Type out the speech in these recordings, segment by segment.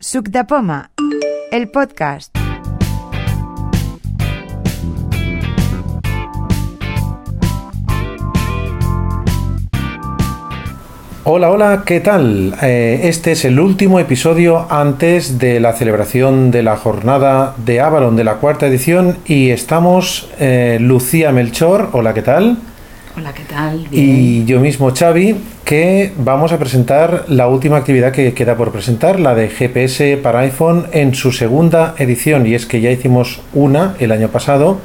Suc Poma, el podcast. Hola, hola, ¿qué tal? Eh, este es el último episodio antes de la celebración de la jornada de Avalon de la cuarta edición y estamos eh, Lucía Melchor, hola, ¿qué tal? Hola, ¿qué tal? Y yo mismo, Xavi, que vamos a presentar la última actividad que queda por presentar, la de GPS para iPhone en su segunda edición. Y es que ya hicimos una el año pasado,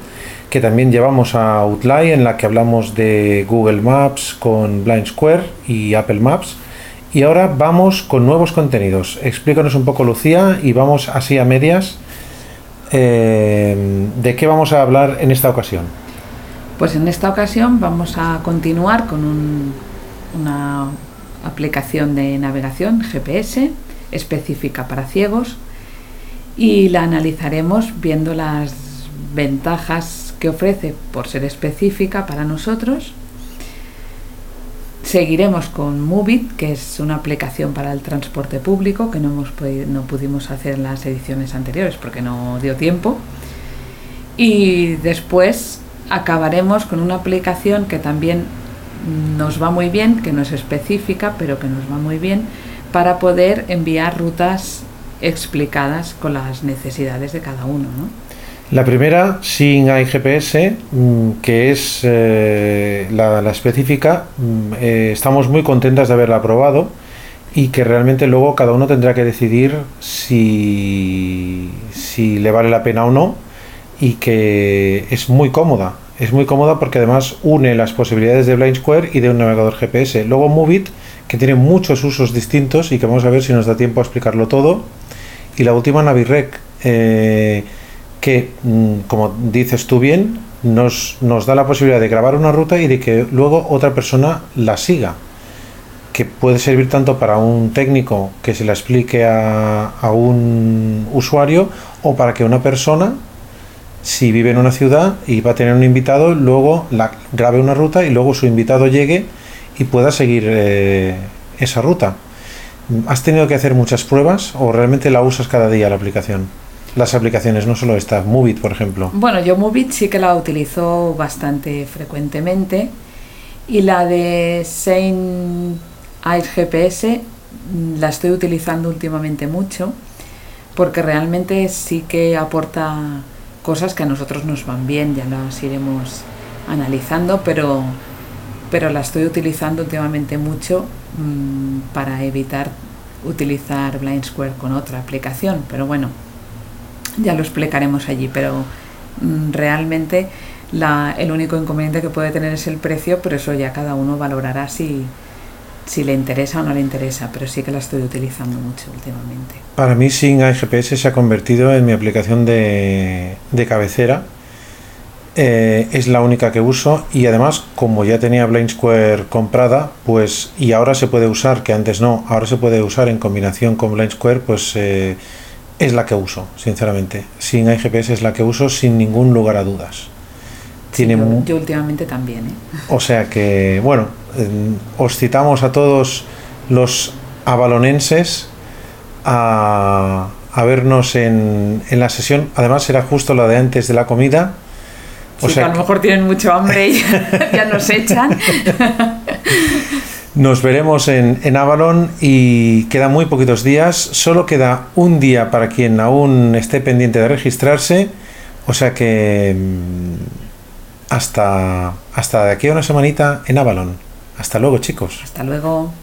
que también llevamos a Outline, en la que hablamos de Google Maps con Blind Square y Apple Maps. Y ahora vamos con nuevos contenidos. Explícanos un poco, Lucía, y vamos así a medias. eh, ¿De qué vamos a hablar en esta ocasión? Pues en esta ocasión vamos a continuar con un- una aplicación de navegación GPS específica para ciegos y la analizaremos viendo las ventajas que ofrece por ser específica para nosotros. Seguiremos con Movit, que es una aplicación para el transporte público que no, hemos podi- no pudimos hacer en las ediciones anteriores porque no dio tiempo. Y después acabaremos con una aplicación que también nos va muy bien, que no es específica, pero que nos va muy bien, para poder enviar rutas explicadas con las necesidades de cada uno. ¿no? La primera, sin iGPS, mm, que es eh, la, específica, mm, eh, estamos muy contentas de haberla probado y que realmente luego cada uno tendrá que decidir si, si le vale la pena o no y que es muy cómoda. Es muy cómoda porque además une las posibilidades de Blind Square y de un navegador GPS. Luego Movit, que tiene muchos usos distintos y que vamos a ver si nos da tiempo a explicarlo todo. Y la última Navirec, eh, que, mm, como dices tú bien, nos, nos da la posibilidad de grabar una ruta y de que luego otra persona la siga. Que puede servir tanto para un técnico que se la explique a, a un usuario o para que una persona, si vive en una ciudad y va a tener un invitado, luego la, grabe una ruta y luego su invitado llegue y pueda seguir eh, esa ruta. ¿Has tenido que hacer muchas pruebas o realmente la usas cada día la aplicación? Las aplicaciones, no solo esta, Movit, por ejemplo. Bueno, yo Movit sí que la utilizo bastante frecuentemente y la de Sein Eyes GPS mm, la estoy utilizando últimamente mucho porque realmente sí que aporta cosas que a nosotros nos van bien, ya las iremos analizando, pero, pero la estoy utilizando últimamente mucho mm, para evitar utilizar Blind Square con otra aplicación, pero bueno, ya lo explicaremos allí, pero mm, realmente la, el único inconveniente que puede tener es el precio, pero eso ya cada uno valorará si, si le interesa o no le interesa, pero sí que la estoy utilizando mucho últimamente. Para mí, sin iGPS se ha convertido en mi aplicación de, de cabecera. Eh, es la única que uso y además, como ya tenía Blind Square comprada, pues y ahora se puede usar, que antes no, ahora se puede usar en combinación con Blind Square, pues eh, es la que uso, sinceramente. Sin iGPS es la que uso sin ningún lugar a dudas. Tiene yo, últimamente también, ¿eh? O sea que, bueno, eh, os citamos a todos los avalonenses a, a vernos en, en la sesión. Además, será justo la de antes de la comida. O Sí, sea que a lo mejor tienen mucho hambre y ya, ya nos echan. nos veremos en, en Avalon y quedan muy poquitos días. Solo queda un día para quien aún esté pendiente de registrarse. O sea que mm, hasta, hasta de aquí a una semanita en Avalon. Hasta luego, chicos. Hasta luego.